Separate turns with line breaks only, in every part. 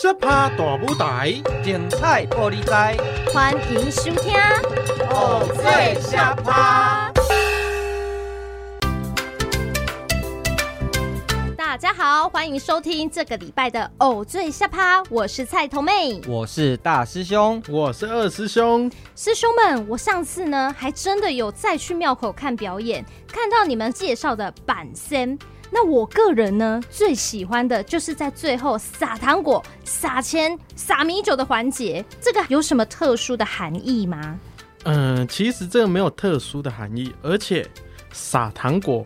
小趴大舞台，
精彩玻璃台，
欢迎收听《
偶醉小趴》。
大家好，欢迎收听这个礼拜的《偶醉下趴》，我是菜头妹，
我是大师兄，
我是二师兄。
师兄们，我上次呢还真的有再去庙口看表演，看到你们介绍的板仙。那我个人呢，最喜欢的就是在最后撒糖果、撒钱、撒米酒的环节。这个有什么特殊的含义吗？
嗯、其实这个没有特殊的含义，而且撒糖果、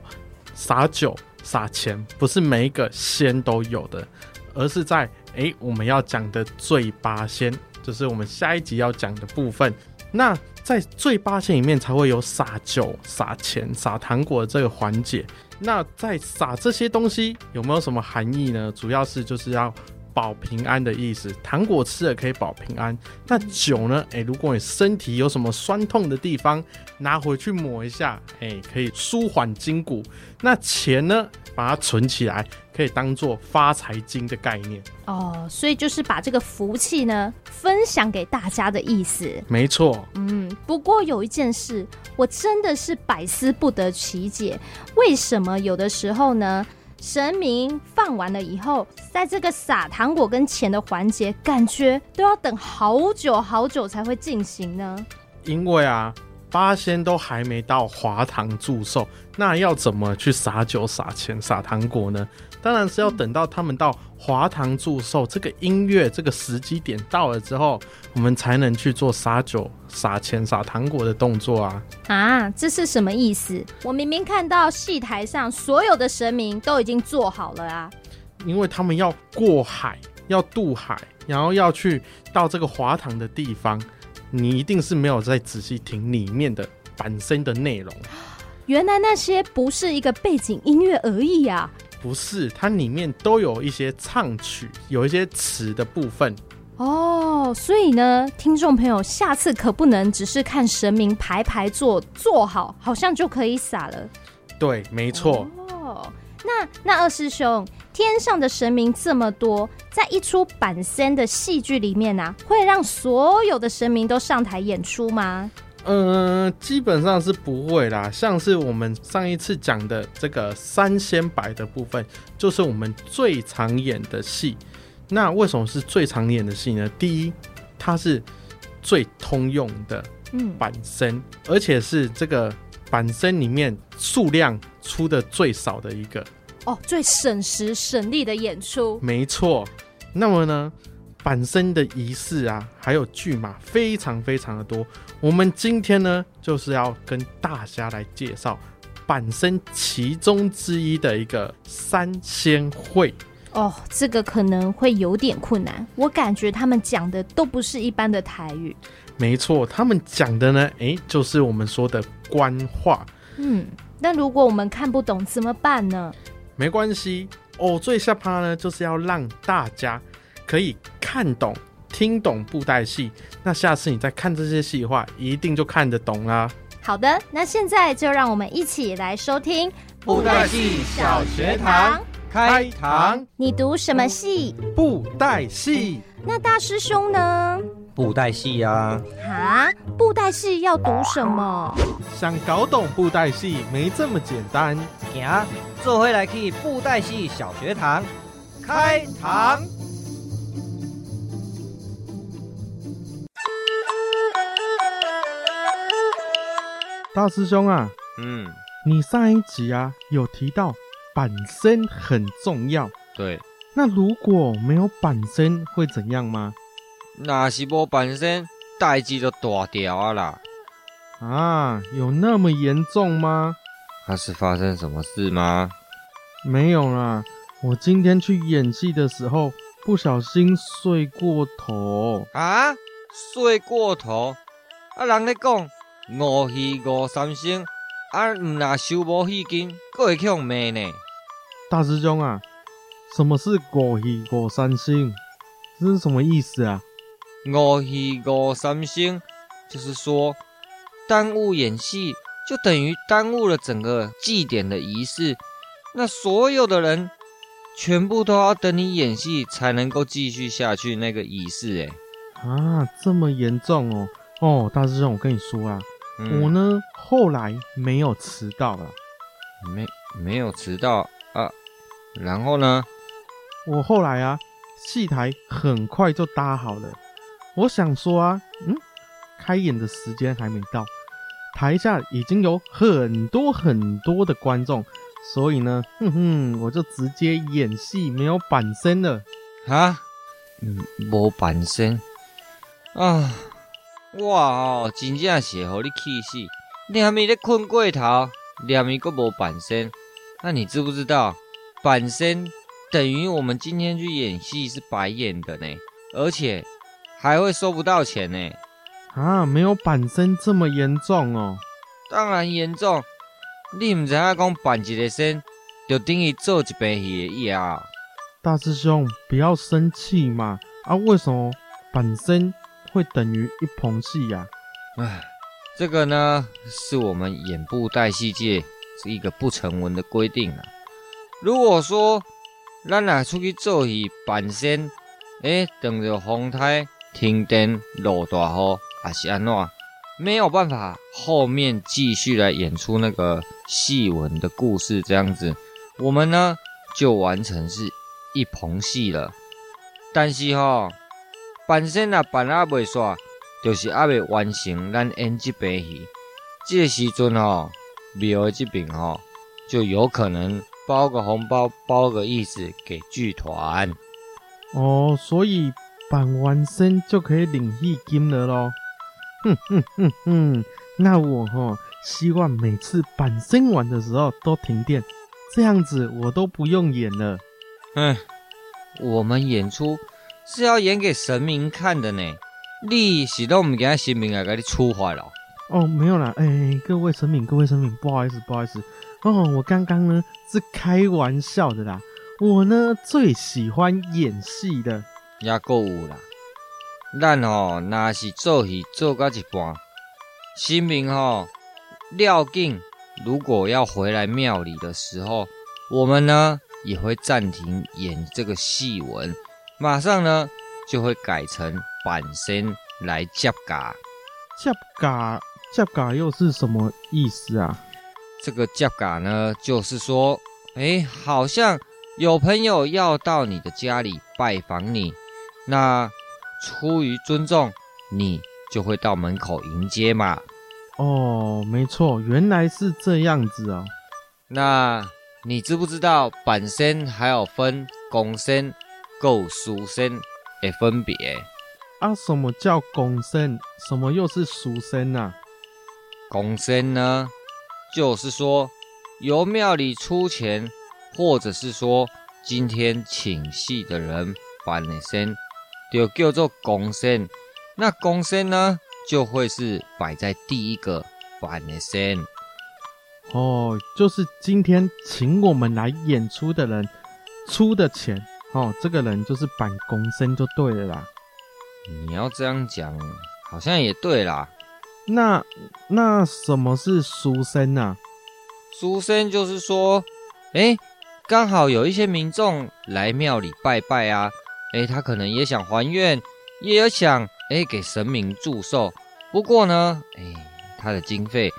撒酒、撒钱不是每一个仙都有的，而是在哎我们要讲的醉八仙，就是我们下一集要讲的部分。那在醉八仙里面才会有撒酒、撒钱、撒糖果的这个环节。那在撒这些东西有没有什么含义呢？主要是就是要保平安的意思。糖果吃了可以保平安。那酒呢？诶、欸，如果你身体有什么酸痛的地方，拿回去抹一下，诶、欸，可以舒缓筋骨。那钱呢？把它存起来，可以当做发财金的概念
哦，所以就是把这个福气呢分享给大家的意思。
没错，
嗯，不过有一件事，我真的是百思不得其解，为什么有的时候呢，神明放完了以后，在这个撒糖果跟钱的环节，感觉都要等好久好久才会进行呢？
因为啊。八仙都还没到华堂祝寿，那要怎么去撒酒、撒钱、撒糖果呢？当然是要等到他们到华堂祝寿，这个音乐、这个时机点到了之后，我们才能去做撒酒、撒钱、撒糖果的动作啊！
啊，这是什么意思？我明明看到戏台上所有的神明都已经做好了啊！
因为他们要过海，要渡海，然后要去到这个华堂的地方。你一定是没有再仔细听里面的本身的内容，
原来那些不是一个背景音乐而已呀？
不是，它里面都有一些唱曲，有一些词的部分。
哦，所以呢，听众朋友，下次可不能只是看神明排排坐坐好，好像就可以撒了。
对，没错。
哦，那那二师兄。天上的神明这么多，在一出板仙的戏剧里面呢、啊，会让所有的神明都上台演出吗？
嗯、呃，基本上是不会啦。像是我们上一次讲的这个三仙白的部分，就是我们最常演的戏。那为什么是最常演的戏呢？第一，它是最通用的板身，嗯、而且是这个板身里面数量出的最少的一个。
哦，最省时省力的演出，
没错。那么呢，板身的仪式啊，还有剧码非常非常的多。我们今天呢，就是要跟大家来介绍板身其中之一的一个三仙会。
哦，这个可能会有点困难。我感觉他们讲的都不是一般的台语。
没错，他们讲的呢，哎，就是我们说的官话。
嗯，那如果我们看不懂怎么办呢？
没关系，哦，最下趴呢，就是要让大家可以看懂、听懂布袋戏。那下次你再看这些戏的话，一定就看得懂啦。
好的，那现在就让我们一起来收听
布袋戏小学堂开堂。
你读什么戏？
布袋戏。
那大师兄呢？
布袋戏呀。
啊，布袋戏要读什么？
想搞懂布袋戏没这么简单。
行，做回来去布袋戏小学堂开堂。
大师兄啊，
嗯，
你上一集啊有提到板身很重要，
对。
那如果没有板身会怎样吗？
那是无板身，代志就大条啊啦。
啊，有那么严重吗？
他是发生什么事吗？
没有啦，我今天去演戏的时候不小心睡过头。
啊？睡过头？啊，人咧讲五戏五三星，啊，唔若收无戏金，阁会去互骂呢。
大师兄啊，什么是五戏五三星？这是什么意思啊？
五戏五三星，就是说耽误演戏。就等于耽误了整个祭典的仪式，那所有的人全部都要等你演戏才能够继续下去那个仪式，哎，
啊，这么严重哦！哦，大师兄，我跟你说啊，嗯、我呢后来没有迟到了，
没没有迟到啊，然后呢，
我后来啊，戏台很快就搭好了，我想说啊，嗯，开演的时间还没到，台下已经有很多很多的观众。所以呢，哼哼，我就直接演戏，没有板身了。
哈，嗯，无板身啊！哇哦，真正是互你气死！你还没在困过头，连一个无板身。那你知不知道，板身等于我们今天去演戏是白演的呢，而且还会收不到钱呢。
啊，没有板身这么严重哦？
当然严重。你唔知影讲扮一个身，就等于做一遍戏的意思。
大师兄，不要生气嘛！啊，为什么板身会等于一棚戏呀？
唉，这个呢，是我们演布袋戏界是一个不成文的规定啊。如果说咱俩出去做戏扮身，诶，等着风台停电、落大雨，还是安怎？没有办法，后面继续来演出那个戏文的故事，这样子，我们呢就完成是一棚戏了。但是哈，本身啊扮啊未煞，就是还未完成咱演这场戏。这个时阵哈，庙这边哈就有可能包个红包，包个意思给剧团。
哦，所以办完身就可以领戏金了咯。哼哼哼哼，那我哦希望每次板身完的时候都停电，这样子我都不用演了。
嗯，我们演出是要演给神明看的呢，你是都唔惊神明来给你出坏了？
哦，没有啦，哎、欸，各位神明，各位神明，不好意思，不好意思，哦，我刚刚呢是开玩笑的啦，我呢最喜欢演戏的，
也够有啦。咱吼，若是做戏做到一半，新明吼廖静，如果要回来庙里的时候，我们呢也会暂停演这个戏文，马上呢就会改成板身来接嘎。
接嘎，接嘎又是什么意思啊？
这个叫嘎呢，就是说，哎，好像有朋友要到你的家里拜访你，那。出于尊重，你就会到门口迎接嘛。
哦，没错，原来是这样子哦。
那你知不知道板身还有分公身、够书身的分别？
啊，什么叫公身？什么又是书身啊？
公身呢，就是说由庙里出钱，或者是说今天请戏的人办的身。就叫做公身，那公身呢，就会是摆在第一个办的身。
哦，就是今天请我们来演出的人出的钱，哦，这个人就是板公身就对了啦。
你要这样讲，好像也对啦。
那那什么是私身呢？
私身就是说，哎，刚好有一些民众来庙里拜拜啊。哎，他可能也想还愿，也有想哎给神明祝寿。不过呢，哎，他的经费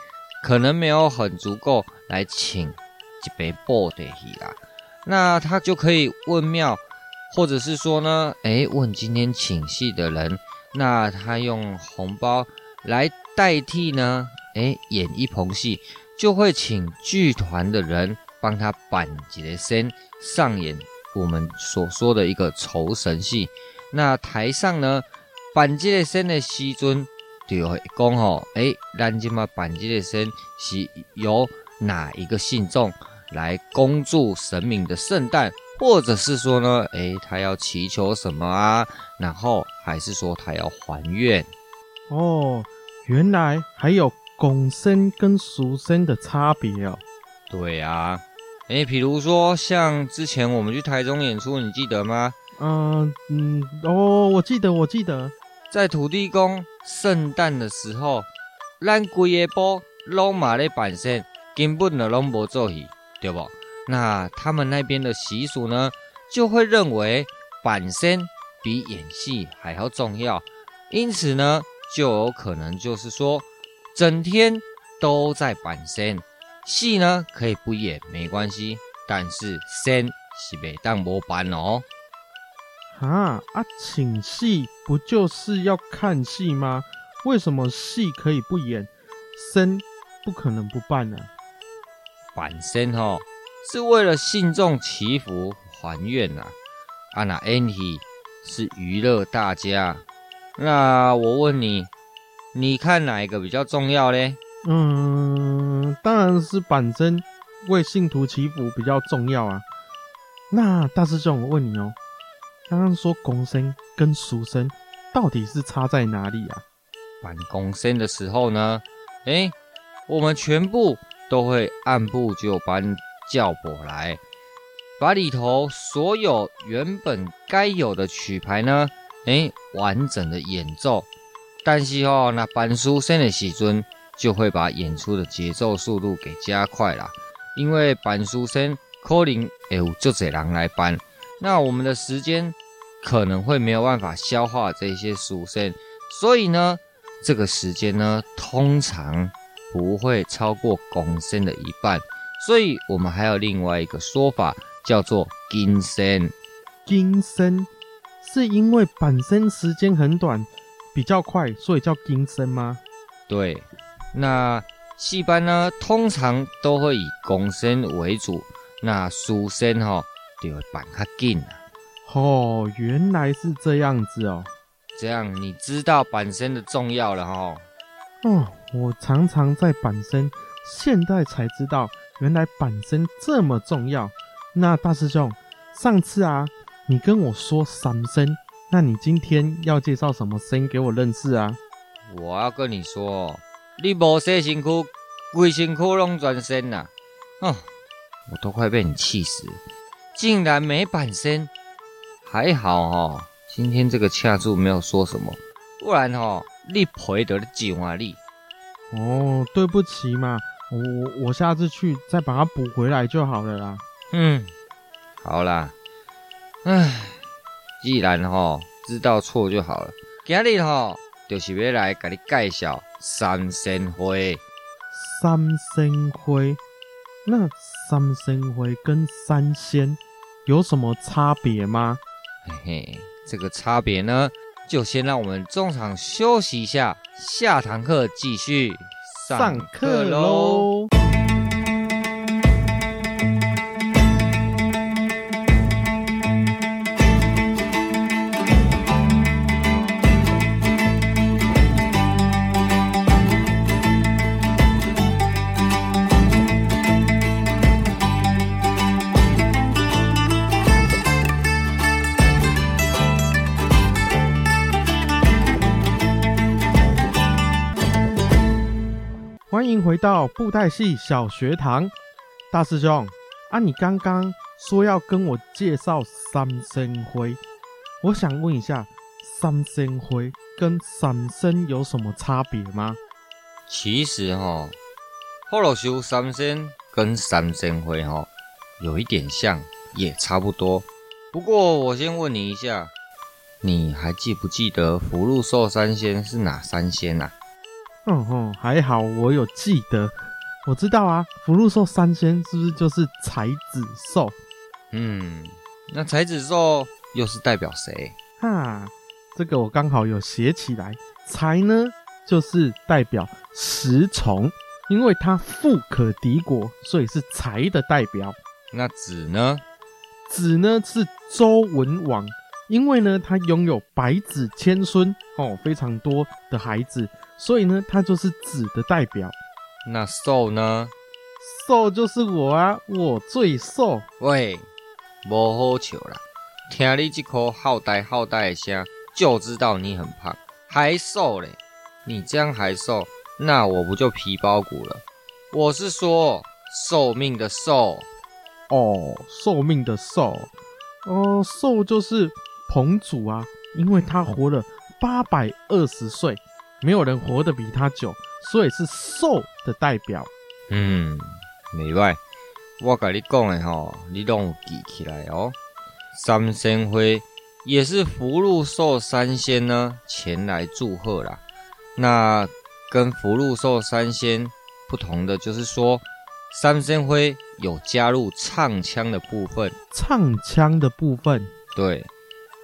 可能没有很足够来请一杯布袋戏啦。那他就可以问庙，或者是说呢，哎，问今天请戏的人，那他用红包来代替呢，哎，演一棚戏，就会请剧团的人帮他板结身上演。我们所说的一个酬神戏，那台上呢，板结身的时阵就会讲吼，哎，咱今嘛板结身是由哪一个信众来恭祝神明的圣诞，或者是说呢，哎，他要祈求什么啊？然后还是说他要还愿？
哦，原来还有拱身跟俗身的差别哦。
对啊。诶，比如说像之前我们去台中演出，你记得吗？
嗯嗯，哦，我记得，我记得，
在土地公圣诞的时候，咱规个波拢马咧板身，根本就拢无做戏，对不？那他们那边的习俗呢，就会认为板身比演戏还要重要，因此呢，就有可能就是说，整天都在板身，戏呢可以不演没关系，但是身是袂当无板哦。
啊啊，请戏不就是要看戏吗？为什么戏可以不演，身不可能不办呢？
板身吼是为了信众祈福还愿呐，啊那演戏是娱乐大家。那我问你，你看哪一个比较重要嘞？
嗯，当然是板身为信徒祈福比较重要啊。那大师兄，我问你哦。刚刚说公生跟俗生到底是差在哪里啊？
办公生的时候呢，哎，我们全部都会按部就班叫过来，把里头所有原本该有的曲牌呢，哎，完整的演奏。但是哦，那办俗生的时阵，就会把演出的节奏速度给加快了，因为办俗生可能会有足侪人来搬。那我们的时间可能会没有办法消化这些书声，所以呢，这个时间呢，通常不会超过公声的一半，所以我们还有另外一个说法，叫做金声。
金声是因为板身时间很短，比较快，所以叫金身吗？
对，那戏班呢，通常都会以公身为主，那书生哈。就会板较紧啊！
哦，原来是这样子哦。
这样你知道板身的重要了哈。
哦，我常常在板身，现在才知道原来板身这么重要。那大师兄，上次啊，你跟我说三声，那你今天要介绍什么声给我认识啊？
我要跟你说，你无洗身躯，规身躯拢全身呐！哦，我都快被你气死了。竟然没板身，还好哦。今天这个恰住没有说什么，不然哦，你赔得了几万里。
哦，对不起嘛，我我下次去再把它补回来就好了啦。
嗯，好啦。唉，既然哦知道错就好了。今日哦就是要来给你介绍三仙花。
三仙花。那三仙花跟三仙有什么差别吗？
嘿嘿，这个差别呢，就先让我们中场休息一下，下堂课继续上课喽。
回到布袋戏小学堂，大师兄啊，你刚刚说要跟我介绍三仙花，我想问一下，三仙花跟三仙有什么差别吗？
其实哈，福罗修三仙跟三仙花哈有一点像，也差不多。不过我先问你一下，你还记不记得福禄寿三仙是哪三仙啊？
嗯哼，还好我有记得，我知道啊。福禄寿三仙是不是就是才子寿？
嗯，那才子寿又是代表谁？
哈，这个我刚好有写起来。才呢，就是代表石崇，因为它富可敌国，所以是才的代表。
那子呢？
子呢是周文王，因为呢他拥有百子千孙哦，非常多的孩子。所以呢，它就是子的代表。
那瘦呢？
瘦就是我啊，我最瘦。
喂，无好笑啦！听你这口好呆好呆的声，就知道你很胖，还瘦嘞。你这样还瘦，那我不就皮包骨了？我是说寿命的寿。
哦，寿命的寿。哦、呃，寿就是彭祖啊，因为他活了八百二十岁。没有人活得比他久，所以是寿的代表。
嗯，没错，我跟你讲的吼，你都记起来哦。三仙花也是福禄寿三仙呢前来祝贺啦。那跟福禄寿三仙不同的就是说，三仙花有加入唱腔的部分。
唱腔的部分，
对。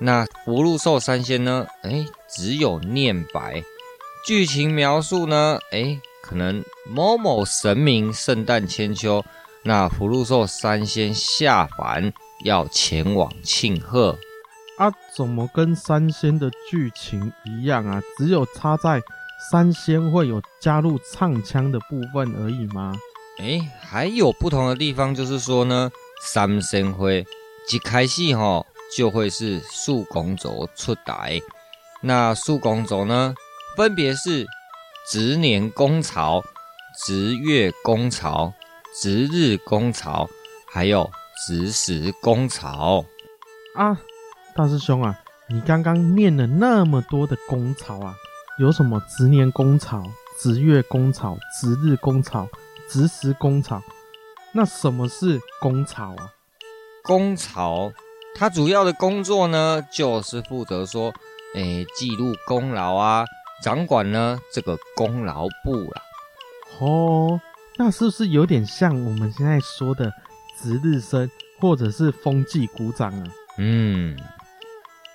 那福禄寿三仙呢？哎，只有念白。剧情描述呢？哎，可能某某神明圣诞千秋，那福禄寿三仙下凡要前往庆贺。
啊，怎么跟三仙的剧情一样啊？只有差在三仙会有加入唱腔的部分而已吗？
哎，还有不同的地方，就是说呢，三仙会一开戏哈。就会是数公轴出台，那数公轴呢，分别是值年公曹、值月公曹、值日公曹，还有值时公曹。
啊，大师兄啊，你刚刚念了那么多的公曹啊，有什么值年公曹、值月公曹、值日公曹、值时公曹？那什么是公曹啊？
公曹。它主要的工作呢，就是负责说，诶，记录功劳啊，掌管呢这个功劳簿啦。
哦，那是不是有点像我们现在说的值日生，或者是风纪股长啊？
嗯，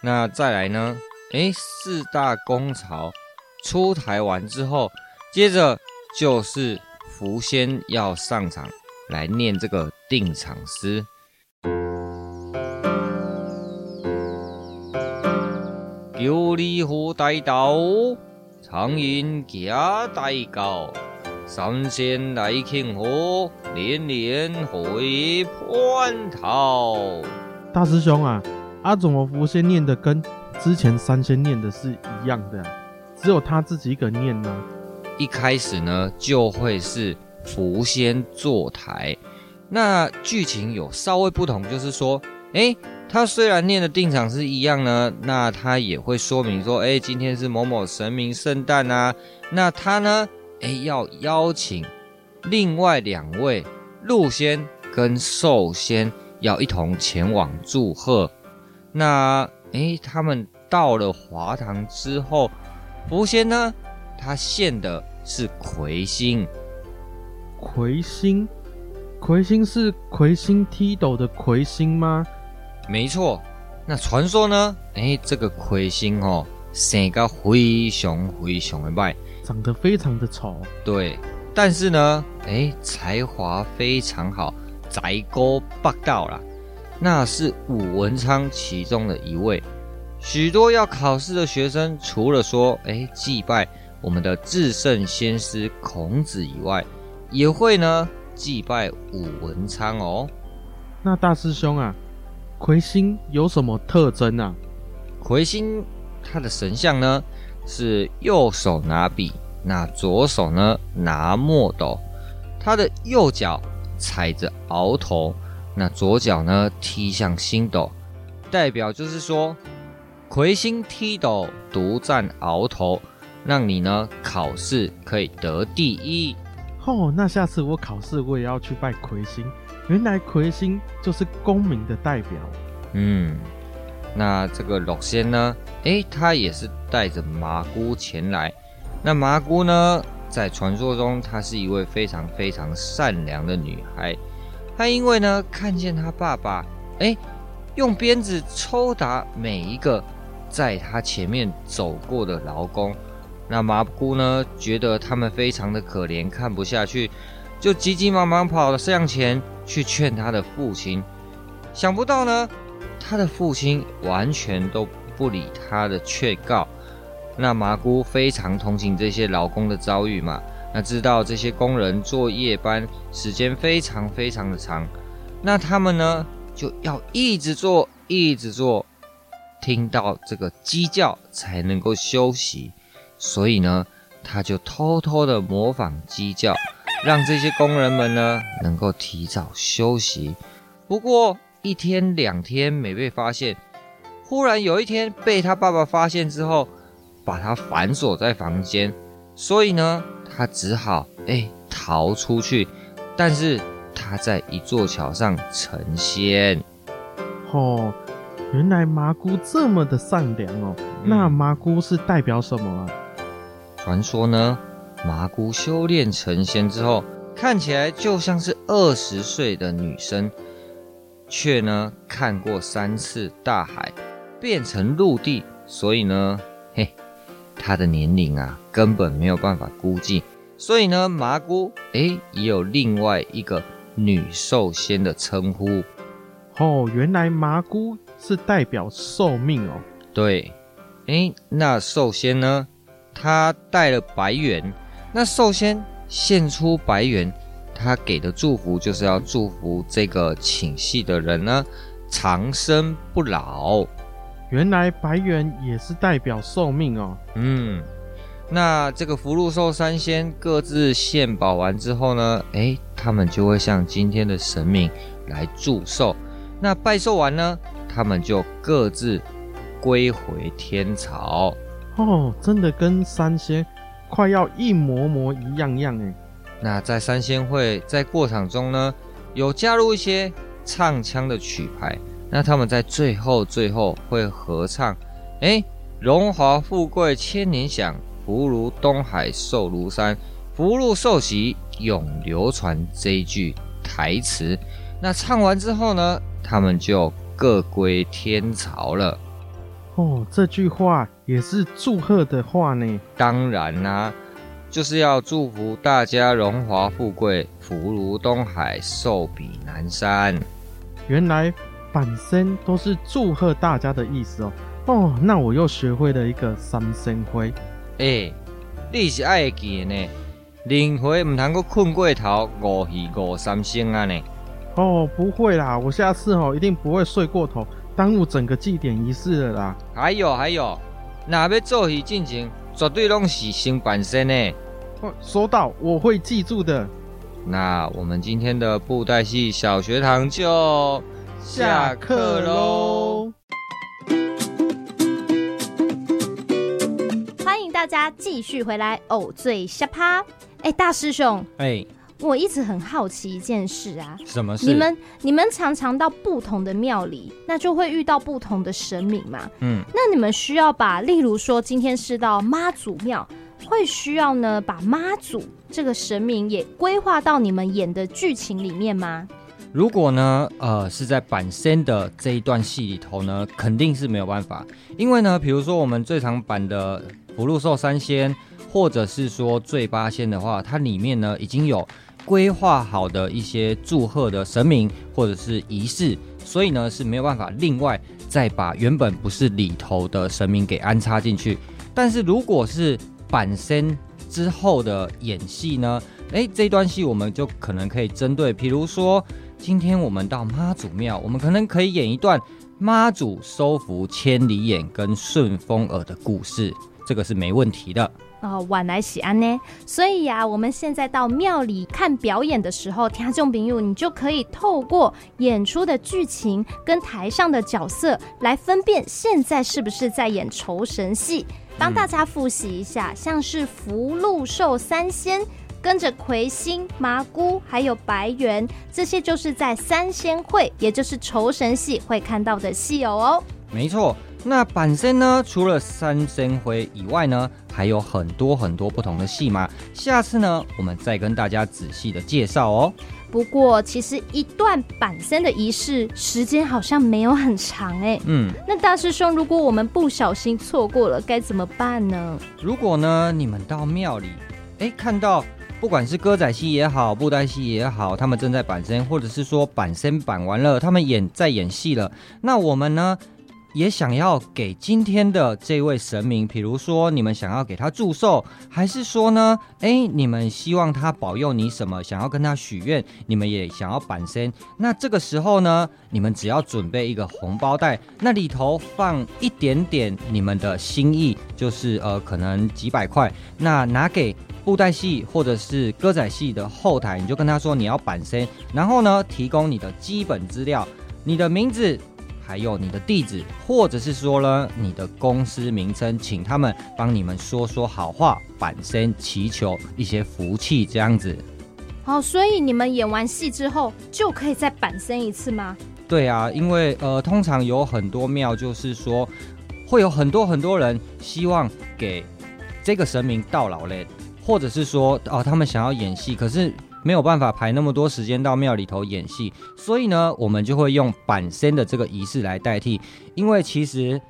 那再来呢？诶，四大公曹出台完之后，接着就是福仙要上场来念这个定场诗。有礼乎大道，苍鹰驾大高，三仙来庆贺，年年回蟠桃。
大师兄啊，阿怎么福仙念的跟之前三仙念的是一样的，只有他自己一个念呢？
一开始呢，就会是福仙坐台，那剧情有稍微不同，就是说，哎。他虽然念的定场诗一样呢，那他也会说明说，哎，今天是某某神明圣诞啊，那他呢，哎，要邀请另外两位鹿仙跟寿仙要一同前往祝贺。那，哎，他们到了华堂之后，福仙呢，他献的是魁星。
魁星，魁星是魁星踢斗的魁星吗？
没错，那传说呢？哎，这个魁星哦，生个非常非常的坏，
长得非常的丑。
对，但是呢，哎，才华非常好，宅沟八道啦。那是武文昌其中的一位。许多要考试的学生，除了说哎祭拜我们的至圣先师孔子以外，也会呢祭拜武文昌哦。
那大师兄啊。魁星有什么特征啊？
魁星他的神像呢，是右手拿笔，那左手呢拿墨斗，他的右脚踩着鳌头，那左脚呢踢向星斗，代表就是说魁星踢斗独占鳌头，让你呢考试可以得第一。
哦，那下次我考试我也要去拜魁星。原来魁星就是公民的代表。
嗯，那这个老仙呢？诶，他也是带着麻姑前来。那麻姑呢，在传说中，她是一位非常非常善良的女孩。她因为呢，看见她爸爸，诶，用鞭子抽打每一个在她前面走过的劳工。那麻姑呢，觉得他们非常的可怜，看不下去。就急急忙忙跑了向前去劝他的父亲，想不到呢，他的父亲完全都不理他的劝告。那麻姑非常同情这些劳工的遭遇嘛，那知道这些工人做夜班时间非常非常的长，那他们呢就要一直做一直做，听到这个鸡叫才能够休息，所以呢，他就偷偷的模仿鸡叫。让这些工人们呢能够提早休息。不过一天两天没被发现，忽然有一天被他爸爸发现之后，把他反锁在房间。所以呢，他只好哎逃出去。但是他在一座桥上成仙。
哦，原来麻姑这么的善良哦。嗯、那麻姑是代表什么啊？
传说呢，麻姑修炼成仙之后，看起来就像是二十岁的女生，却呢看过三次大海变成陆地，所以呢，嘿，她的年龄啊根本没有办法估计。所以呢，麻姑诶也有另外一个女寿仙的称呼。
哦，原来麻姑是代表寿命哦。
对，诶，那寿仙呢？她带了白猿。那寿仙献出白猿，他给的祝福就是要祝福这个请戏的人呢长生不老。
原来白猿也是代表寿命哦。
嗯。那这个福禄寿三仙各自献宝完之后呢，诶，他们就会向今天的神明来祝寿。那拜寿完呢，他们就各自归回天朝。
哦，真的跟三仙快要一模模一样样诶。
那在三仙会在过场中呢，有加入一些唱腔的曲牌。那他们在最后最后会合唱，诶，荣华富贵千年享。福如东海，寿如山，福禄寿喜永流传这一句台词。那唱完之后呢，他们就各归天朝了。
哦，这句话也是祝贺的话呢。
当然啦、啊，就是要祝福大家荣华富贵，福如东海，寿比南山。
原来本身都是祝贺大家的意思哦。哦，那我又学会了一个三生灰。
哎、欸，你是爱记的呢？轮回唔通搁困过头，五戏五三星啊呢？
哦，不会啦，我下次哦一定不会睡过头，耽误整个祭典仪式了啦。
还有还有，那要做戏进前，绝对拢是先扮身呢。
哦，收到，我会记住的。
那我们今天的布袋戏小学堂就下课喽。
欢迎大家继续回来偶醉瞎趴。哎、欸，大师兄，哎、欸，我一直很好奇一件事啊，
什么事？
你们你们常常到不同的庙里，那就会遇到不同的神明嘛。嗯，那你们需要把，例如说今天是到妈祖庙，会需要呢把妈祖这个神明也规划到你们演的剧情里面吗？
如果呢，呃，是在板仙的这一段戏里头呢，肯定是没有办法，因为呢，比如说我们最常版的。福禄寿三仙，或者是说醉八仙的话，它里面呢已经有规划好的一些祝贺的神明或者是仪式，所以呢是没有办法另外再把原本不是里头的神明给安插进去。但是如果是板身之后的演戏呢，诶，这段戏我们就可能可以针对，比如说今天我们到妈祖庙，我们可能可以演一段妈祖收服千里眼跟顺风耳的故事。这个是没问题的
哦，晚来喜安呢。所以呀、我们现在到庙里看表演的时候，听众朋友，你就可以透过演出的剧情跟台上的角色来分辨现在是不是在演酬神戏。帮大家复习一下，像是福禄寿三仙跟着魁星、麻姑还有白猿，这些就是在三仙会，也就是酬神戏会看到的戏偶哦。
没错。那板身呢？除了三仙会以外呢，还有很多很多不同的戏码。下次呢，我们再跟大家仔细的介绍哦。
不过，其实一段板身的仪式时间好像没有很长哎。嗯。那大师兄，如果我们不小心错过了，该怎么办呢？
如果呢，你们到庙里，哎，看到不管是歌仔戏也好，布袋戏也好，他们正在板身，或者是说板身板完了，他们演在演戏了，那我们呢？也想要给今天的这位神明，比如说你们想要给他祝寿，还是说呢，哎，你们希望他保佑你什么？想要跟他许愿，你们也想要板身。那这个时候呢，你们只要准备一个红包袋，那里头放一点点你们的心意，就是呃，可能几百块。那拿给布袋戏或者是歌仔戏的后台，你就跟他说你要板身，然后呢，提供你的基本资料，你的名字。还有你的地址，或者是说呢，你的公司名称，请他们帮你们说说好话，板身祈求一些福气，这样子。
好，所以你们演完戏之后就可以再板身一次吗？
对啊，因为呃，通常有很多庙就是说，会有很多很多人希望给这个神明到老嘞，或者是说哦，他们想要演戏，可是没有办法排那么多时间到庙里头演戏，所以呢，我们就会用板身的这个仪式来代替。因为其实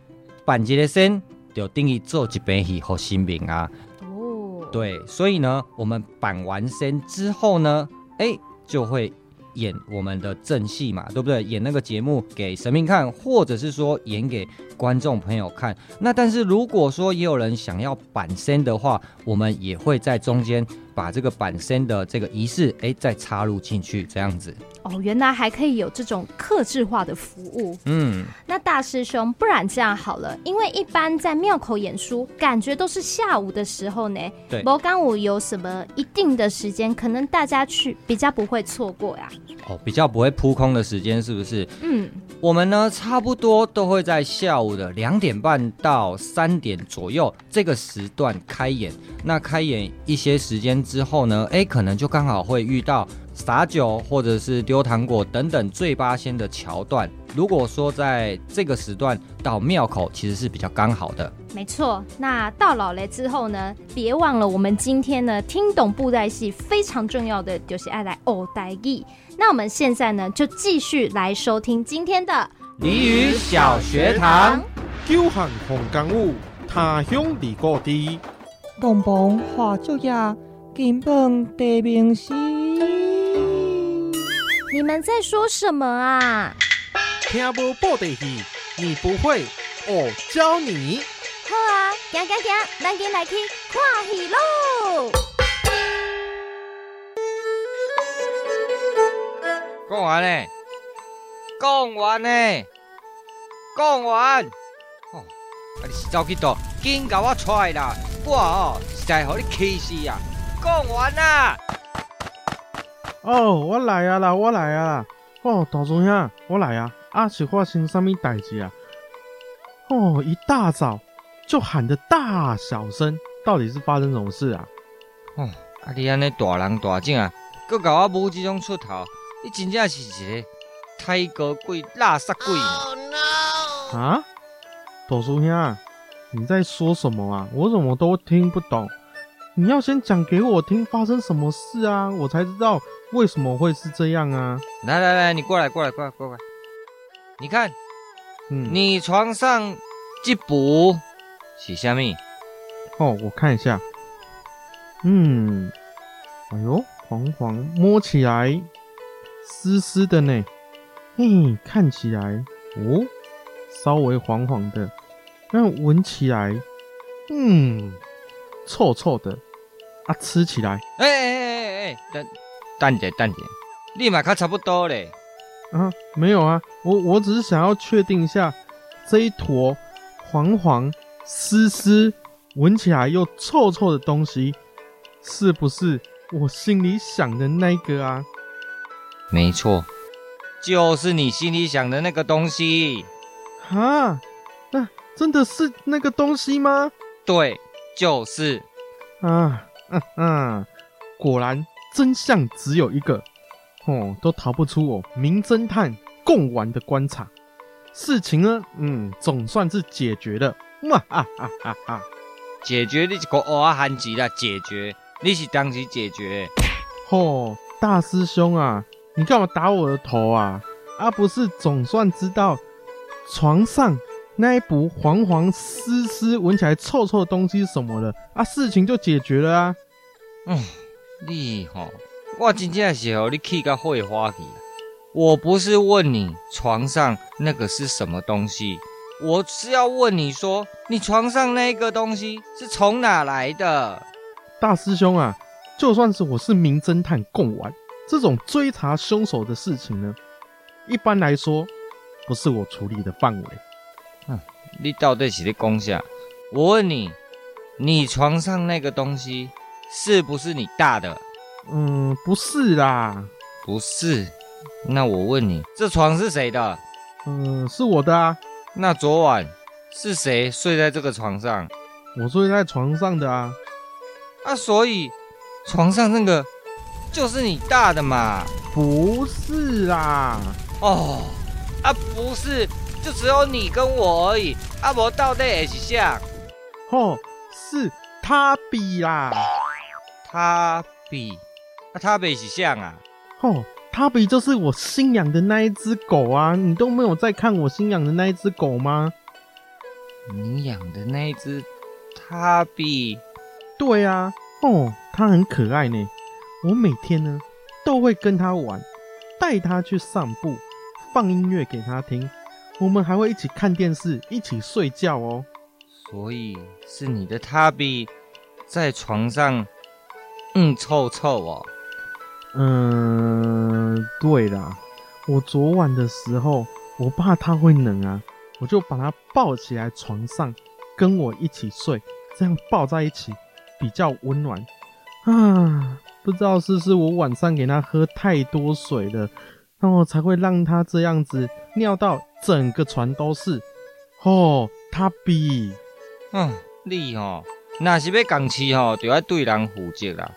板结的身就定义做一杯戏和新兵啊。哦，对，所以呢，我们板完身之后呢，哎，就会。演我们的正戏嘛，对不对？演那个节目给神明看，或者是说演给观众朋友看。那但是如果说也有人想要板身的话，我们也会在中间把这个板身的这个仪式，哎，再插入进去，这样子。
哦，原来还可以有这种客制化的服务。
嗯，
那大师兄，不然这样好了，因为一般在庙口演书，感觉都是下午的时候呢。
对，
博刚舞有什么一定的时间，可能大家去比较不会错过呀。
哦，比较不会扑空的时间是不是？
嗯，
我们呢，差不多都会在下午的两点半到三点左右这个时段开演。那开演一些时间之后呢，哎，可能就刚好会遇到。撒酒或者是丢糖果等等醉八仙的桥段，如果说在这个时段到庙口，其实是比较刚好的。
没错，那到老了之后呢，别忘了我们今天呢听懂布袋戏非常重要的就是爱来学台语。那我们现在呢就继续来收听今天的
俚语小学堂。
久旱逢甘雨，他乡遇故知。
东风化作业，金榜题名时。
你们在说什么啊？
听无布袋戏，你不会，我教你。
好啊，行行行，咱今来去看戏喽。
讲完呢？讲完呢？讲完。哦，啊你是走去倒，紧甲我出来啦！我哦，实在互你气死啊！讲完啦。
哦，我来啊啦，我来啊啦！哦，大叔兄，我来啊！啊，是发生什么代志啊？哦，一大早就喊的大小声，到底是发生什么事啊？
哦，啊，你安尼大人大种啊，搁搞我母这种出头，你真正是一个胎哥鬼、垃圾鬼！Oh
no！啊，大叔兄，你在说什么啊？我怎么都听不懂？你要先讲给我听，发生什么事啊？我才知道。为什么会是这样啊？
来来来，你过来过来过来过来，你看，嗯，你床上这补是虾米？
哦，我看一下，嗯，哎呦，黄黄，摸起来湿湿的呢，嘿，看起来哦，稍微黄黄的，但闻起来，嗯，臭臭的，啊，吃起来，
哎哎哎哎哎，等。淡点淡点，立马看差不多嘞。
啊，没有啊，我我只是想要确定一下，这一坨黄黄湿湿、闻起来又臭臭的东西，是不是我心里想的那个啊？
没错，就是你心里想的那个东西。
啊，那真的是那个东西吗？
对，就是。
啊，嗯嗯，果然。真相只有一个，哦，都逃不出我名侦探贡丸的观察。事情呢，嗯，总算是解决了。哇哈哈哈哈！
解决你这个阿汉子啦，解决你是当时解决。
哦，大师兄啊，你干嘛打我的头啊？啊，不是总算知道床上那一补黄黄湿湿、闻起来臭臭的东西什么了？啊，事情就解决了啊。
嗯。你吼，我真正是让你气个会花去。我不是问你床上那个是什么东西，我是要问你说，你床上那个东西是从哪来的？
大师兄啊，就算是我是名侦探贡丸，这种追查凶手的事情呢，一般来说不是我处理的范围。
嗯，你到底是在讲啥？我问你，你床上那个东西。是不是你大的？
嗯，不是啦，
不是。那我问你，这床是谁的？
嗯，是我的啊。
那昨晚是谁睡在这个床上？
我睡在床上的啊。
啊，所以床上那个就是你大的嘛？
不是啦。
哦，啊，不是，就只有你跟我而已。啊，伯到底也是像？
哦，是他比啦。
他比，啊，他比是像啊？
哦，他比就是我新养的那一只狗啊！你都没有在看我新养的那一只狗吗？
你养的那一只他比？
对啊，哦，它很可爱呢。我每天呢都会跟他玩，带他去散步，放音乐给他听。我们还会一起看电视，一起睡觉哦。
所以是你的他比在床上嗯臭臭哦。
嗯，对啦，我昨晚的时候，我怕他会冷啊，我就把他抱起来床上，跟我一起睡，这样抱在一起比较温暖啊。不知道是不是我晚上给他喝太多水了，然后才会让他这样子尿到整个船都是。哦，他比，
嗯，你哦，那是要讲起吼，就要对人负责啦。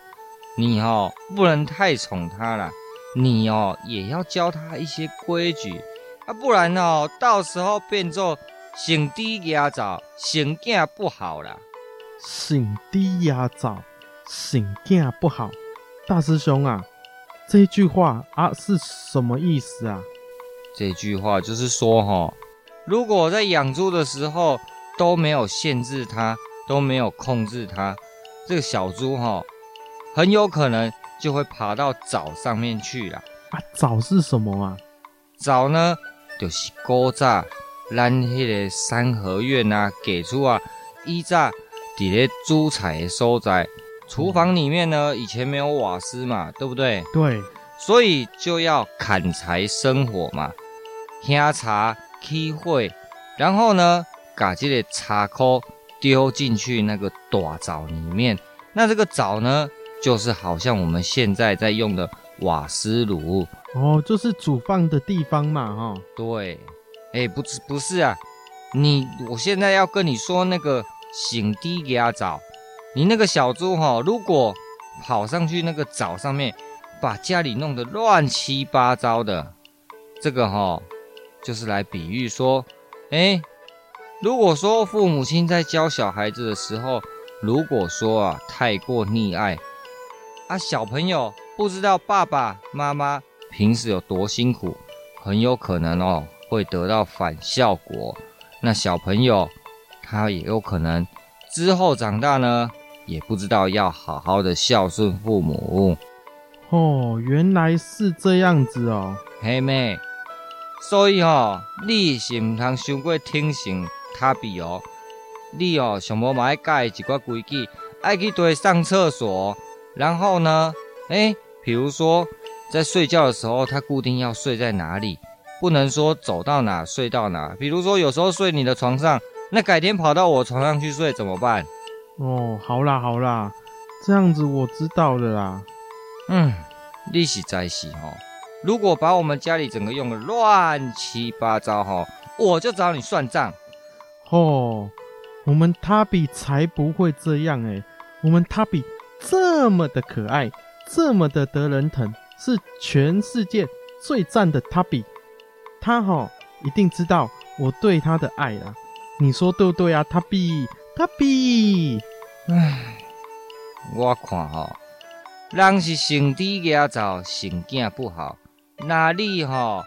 你哦，不能太宠他了，你哦也要教他一些规矩啊，不然哦，到时候变做性低压早，性格不好啦。
性低压早，性格不好，大师兄啊，这句话啊是什么意思啊？
这句话就是说哈，如果在养猪的时候都没有限制它，都没有控制它，这个小猪哈。很有可能就会爬到藻上面去了
啊！藻是什么啊？
藻呢，就是古早咱迄个三合院啊，给出啊，以前在煮菜的所在，厨房里面呢，以前没有瓦斯嘛，对不对？
对，
所以就要砍柴生火嘛，添茶起火，然后呢，把这个茶壳丢进去那个大灶里面，那这个灶呢？就是好像我们现在在用的瓦斯炉
哦，就是煮饭的地方嘛，哈、哦。
对，哎、欸，不是不是啊，你我现在要跟你说那个醒低压澡，你那个小猪哈，如果跑上去那个澡上面，把家里弄得乱七八糟的，这个哈，就是来比喻说，哎、如果说父母亲在教小孩子的时候，如果说啊太过溺爱。啊，小朋友不知道爸爸妈妈平时有多辛苦，很有可能哦会得到反效果。那小朋友他也有可能之后长大呢，也不知道要好好的孝顺父母。
哦，原来是这样子哦，
嘿妹。所以哦，你是唔通伤过听信他比哦，你哦想无嘛爱改一寡规矩，爱去对上厕所。然后呢，哎，比如说在睡觉的时候，他固定要睡在哪里，不能说走到哪睡到哪。比如说有时候睡你的床上，那改天跑到我床上去睡怎么办？
哦，好啦好啦，这样子我知道了啦。
嗯，你是在息哈，如果把我们家里整个用的乱七八糟哈，我就找你算账。
哦，我们他比才不会这样哎，我们他比。这么的可爱，这么的得人疼，是全世界最赞的他比，他哈一定知道我对他的爱啊，你说对不对啊？他比他比，
唉，我看哈，人是性低压早，性格不好，那你哈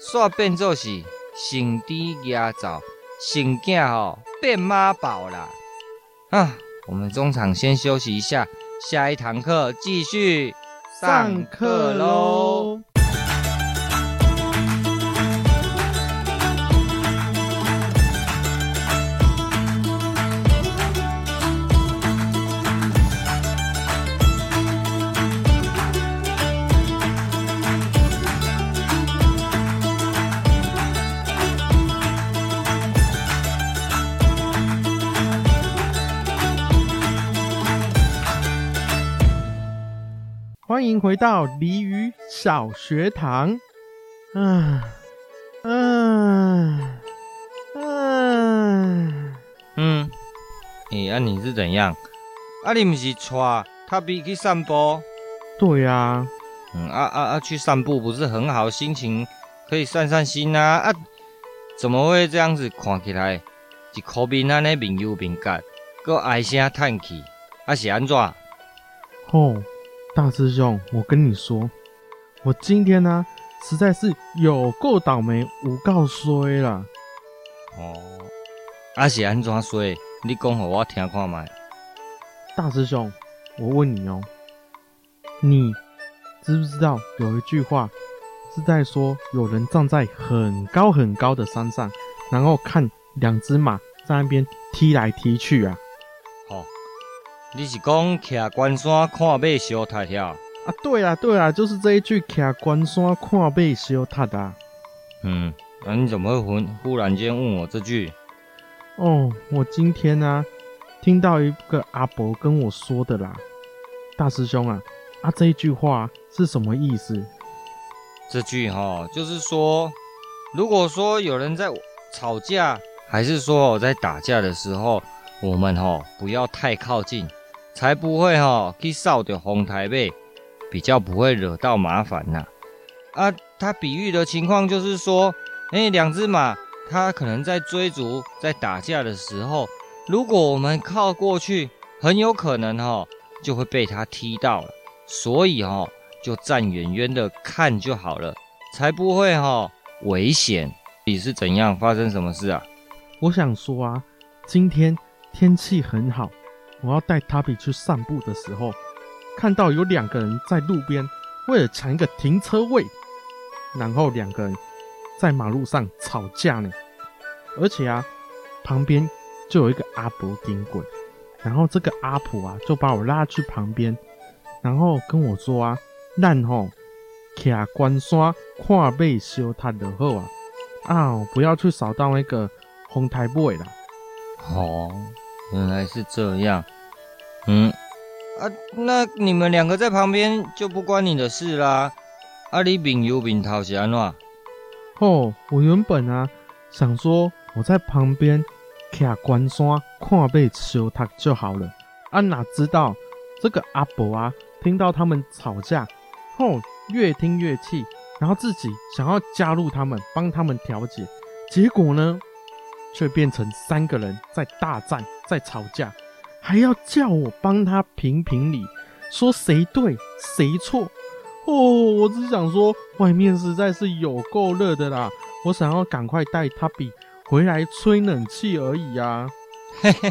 煞变作是性低压早，性格哈变妈宝啦。啊，我们中场先休息一下。下一堂课继续上
课喽。回到鲤鱼小学堂。嗯嗯
嗯嗯，哎，啊你是怎样？啊你不是带他比去散步？
对呀、啊。
嗯啊啊啊，去散步不是很好，心情可以散散心啊啊！怎么会这样子看起来一口面安尼面有面干，搁唉声叹气，啊是安怎？
哦，大师兄，我跟你说，我今天呢、啊，实在是有够倒霉，无够衰了。
哦，啊是安怎衰？你讲给我听看麦。
大师兄，我问你哦，你知不知道有一句话是在说，有人站在很高很高的山上，然后看两只马在那边踢来踢去啊？
哦，你是讲徛关山看马烧塔呀？
啊，对啊，对啊，就是这一句徛关山看马烧塔啊。
嗯，那你怎么会忽忽然间问我这句？
哦，我今天呢、啊。听到一个阿伯跟我说的啦，大师兄啊，啊这一句话是什么意思？
这句哈，就是说，如果说有人在吵架，还是说我在打架的时候，我们哈不要太靠近，才不会哈去扫到红台背，比较不会惹到麻烦呐。啊，他比喻的情况就是说，哎，两只马，它可能在追逐、在打架的时候。如果我们靠过去，很有可能哈就会被它踢到了，所以哈就站远远的看就好了，才不会哈危险。你是怎样发生什么事啊？
我想说啊，今天天气很好，我要带塔比去散步的时候，看到有两个人在路边为了抢一个停车位，然后两个人在马路上吵架呢，而且啊旁边。就有一个阿婆经过，然后这个阿婆啊就把我拉去旁边，然后跟我说啊，咱吼徛关山看马烧塔的好啊，啊，不要去扫到那个红台尾啦。
哦，原来是这样。嗯，啊，那你们两个在旁边就不关你的事啦。啊，你饼油饼头是安怎？
哦，我原本啊想说我在旁边。徛关山看马烧塔就好了啊！哪知道这个阿伯啊，听到他们吵架，哦越听越气，然后自己想要加入他们，帮他们调解，结果呢，却变成三个人在大战，在吵架，还要叫我帮他评评理，说谁对谁错。哦，我只想说，外面实在是有够热的啦，我想要赶快带他比。回来吹冷气而已啊！
嘿嘿，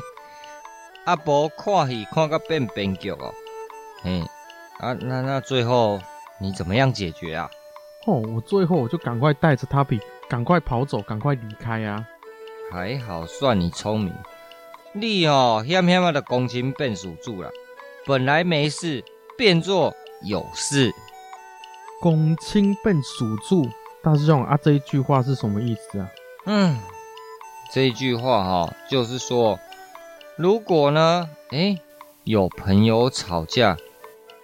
阿伯看戏看个变变脚哦。嘿，啊，那那最后你怎么样解决啊？
哦，我最后我就赶快带着他比，赶快跑走，赶快离开啊！
还好算你聪明，你哦险险的公亲变属住了，本来没事变作有事。
公亲变属住，大师兄啊，这一句话是什么意思啊？
嗯。这一句话哈，就是说，如果呢，诶，有朋友吵架，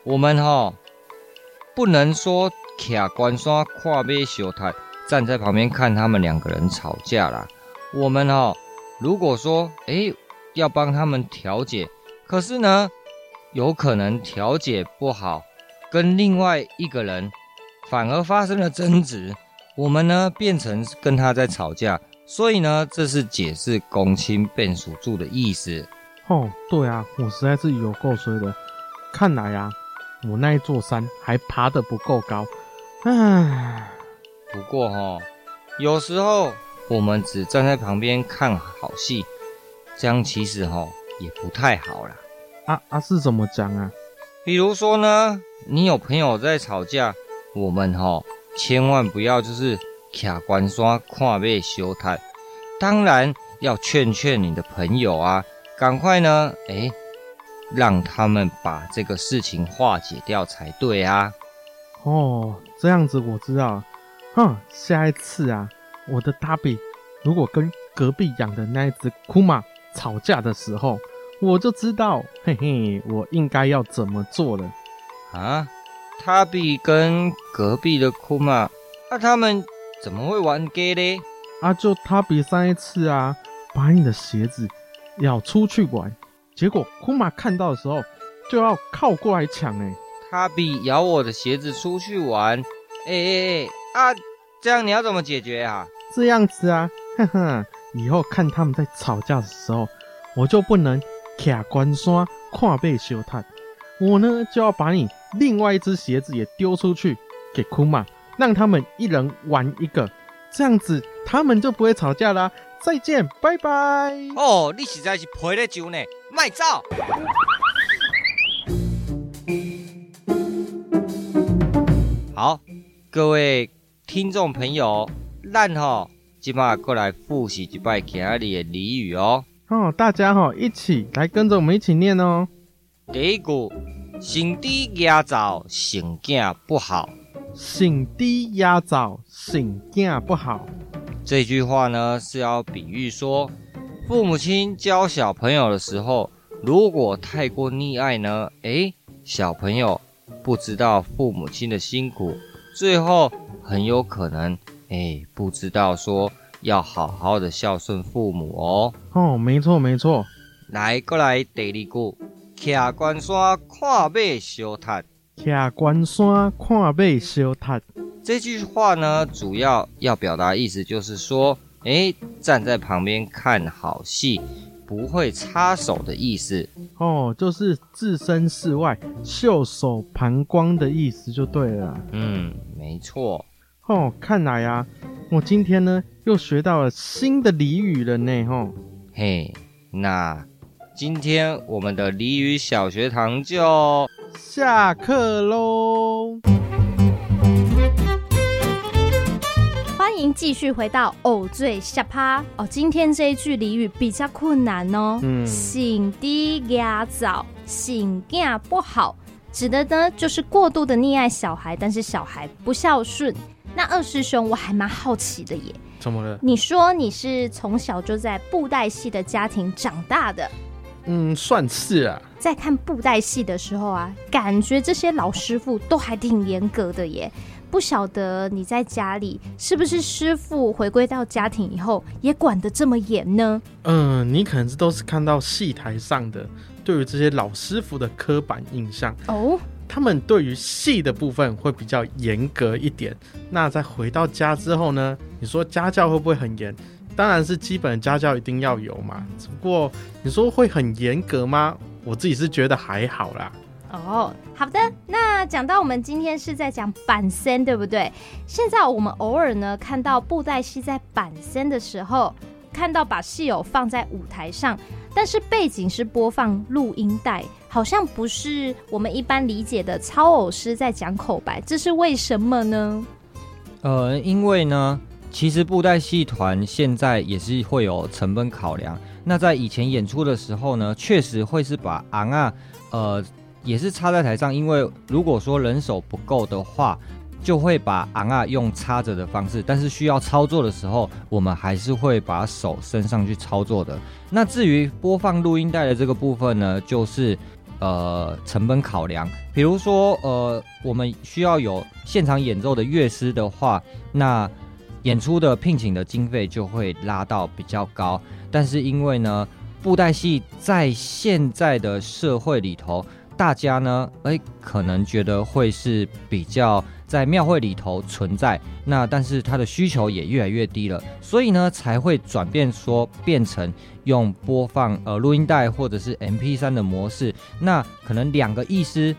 我们哈不能说卡关山跨马小台，站在旁边看他们两个人吵架啦。我们哈，如果说诶要帮他们调解，可是呢，有可能调解不好，跟另外一个人反而发生了争执，我们呢变成跟他在吵架。所以呢，这是解释公亲变属住的意思。
哦，对啊，我实在是有够衰的。看来啊，我那一座山还爬得不够高。唉，
不过哈、哦，有时候我们只站在旁边看好戏，这样其实哈、哦、也不太好啦。
啊啊，是怎么讲啊？
比如说呢，你有朋友在吵架，我们哈、哦、千万不要就是。卡关山看马烧塔，当然要劝劝你的朋友啊，赶快呢，哎，让他们把这个事情化解掉才对啊。
哦，这样子我知道了。哼，下一次啊，我的大比如果跟隔壁养的那一只库马吵架的时候，我就知道，嘿嘿，我应该要怎么做了。
啊，塔比跟隔壁的库马，那、啊、他们。怎么会玩 gay 呢？
啊，就他比上一次啊，把你的鞋子咬出去玩，结果库玛看到的时候就要靠过来抢哎。
他比咬我的鞋子出去玩，哎哎哎啊！这样你要怎么解决啊？
这样子啊，哼哼，以后看他们在吵架的时候，我就不能卡关山跨背修探，我呢就要把你另外一只鞋子也丢出去给库玛，让他们一人玩一个，这样子他们就不会吵架啦。再见，拜拜。
哦，你实在是赔了酒呢，卖照。好，各位听众朋友。烂吼，今嘛过来复习一摆今日的俚语哦。
哦，大家哈一起来跟着我们一起念哦。
第一句，醒低压早，醒囝不好。
醒低压早，醒囝不好。
这句话呢是要比喻说，父母亲教小朋友的时候，如果太过溺爱呢，诶，小朋友不知道父母亲的辛苦，最后很有可能。哎，不知道说要好好的孝顺父母哦。
哦，没错没错。
来，过来第二句，徛关山看马相踢。
徛关山看马相踢。
这句话呢，主要要表达意思就是说，哎，站在旁边看好戏，不会插手的意思。
哦，就是置身事外，袖手旁观的意思就对了。
嗯，没错。
哦，看来啊，我今天呢又学到了新的俚语了呢。吼，
嘿，那今天我们的俚语小学堂就
下课喽。
欢迎继续回到偶醉下趴哦。今天这一句俚语比较困难哦。嗯，醒低压早，醒囝不好，指的呢就是过度的溺爱小孩，但是小孩不孝顺。那二师兄，我还蛮好奇的耶。
怎么了？
你说你是从小就在布袋戏的家庭长大的？
嗯，算是啊。
在看布袋戏的时候啊，感觉这些老师傅都还挺严格的耶。不晓得你在家里是不是师傅回归到家庭以后也管得这么严呢？
嗯，你可能是都是看到戏台上的对于这些老师傅的刻板印象哦。他们对于戏的部分会比较严格一点。那在回到家之后呢？你说家教会不会很严？当然是基本家教一定要有嘛。只不过你说会很严格吗？我自己是觉得还好啦。
哦，好的。那讲到我们今天是在讲板仙，对不对？现在我们偶尔呢看到布袋戏在板仙的时候，看到把戏偶放在舞台上，但是背景是播放录音带。好像不是我们一般理解的操偶师在讲口白，这是为什么呢？
呃，因为呢，其实布袋戏团现在也是会有成本考量。那在以前演出的时候呢，确实会是把昂啊，呃，也是插在台上，因为如果说人手不够的话。就会把昂啊用插着的方式，但是需要操作的时候，我们还是会把手伸上去操作的。那至于播放录音带的这个部分呢，就是呃成本考量。比如说呃，我们需要有现场演奏的乐师的话，那演出的聘请的经费就会拉到比较高。但是因为呢，布袋戏在现在的社会里头，大家呢，哎，可能觉得会是比较。在庙会里头存在，那但是它的需求也越来越低了，所以呢才会转变说变成用播放呃录音带或者是 MP3 的模式，那可能两个意思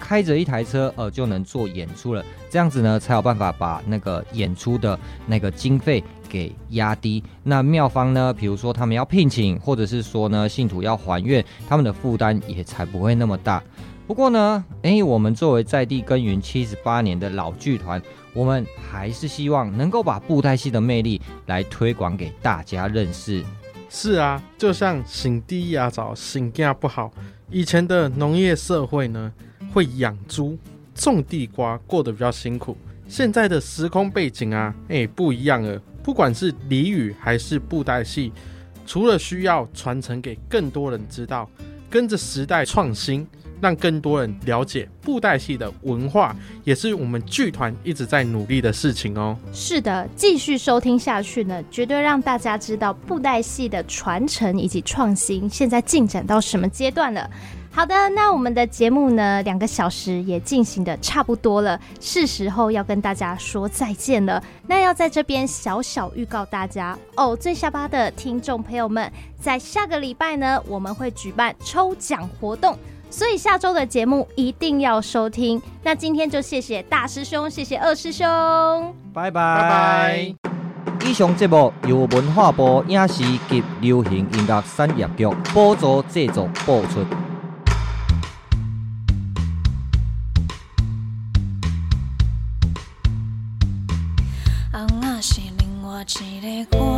开着一台车呃就能做演出了，这样子呢才有办法把那个演出的那个经费给压低，那庙方呢，比如说他们要聘请或者是说呢信徒要还愿，他们的负担也才不会那么大。不过呢，诶，我们作为在地耕耘七十八年的老剧团，我们还是希望能够把布袋戏的魅力来推广给大家认识。
是啊，就像醒低压早，性囝不好。以前的农业社会呢，会养猪、种地瓜，过得比较辛苦。现在的时空背景啊，诶，不一样了。不管是俚语还是布袋戏，除了需要传承给更多人知道，跟着时代创新。让更多人了解布袋戏的文化，也是我们剧团一直在努力的事情哦。
是的，继续收听下去呢，绝对让大家知道布袋戏的传承以及创新现在进展到什么阶段了。好的，那我们的节目呢，两个小时也进行的差不多了，是时候要跟大家说再见了。那要在这边小小预告大家哦，最下巴的听众朋友们，在下个礼拜呢，我们会举办抽奖活动，所以下周的节目一定要收听。那今天就谢谢大师兄，谢谢二师兄，
拜拜拜拜。以上节目由文化部影视及流行音乐产业局补助制作播出。
是另外一个我，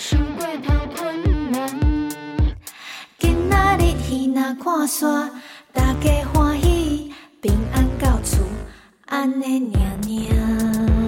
想过头困难。今仔日戏若看煞，大家欢喜，平安到厝，安尼尔尔。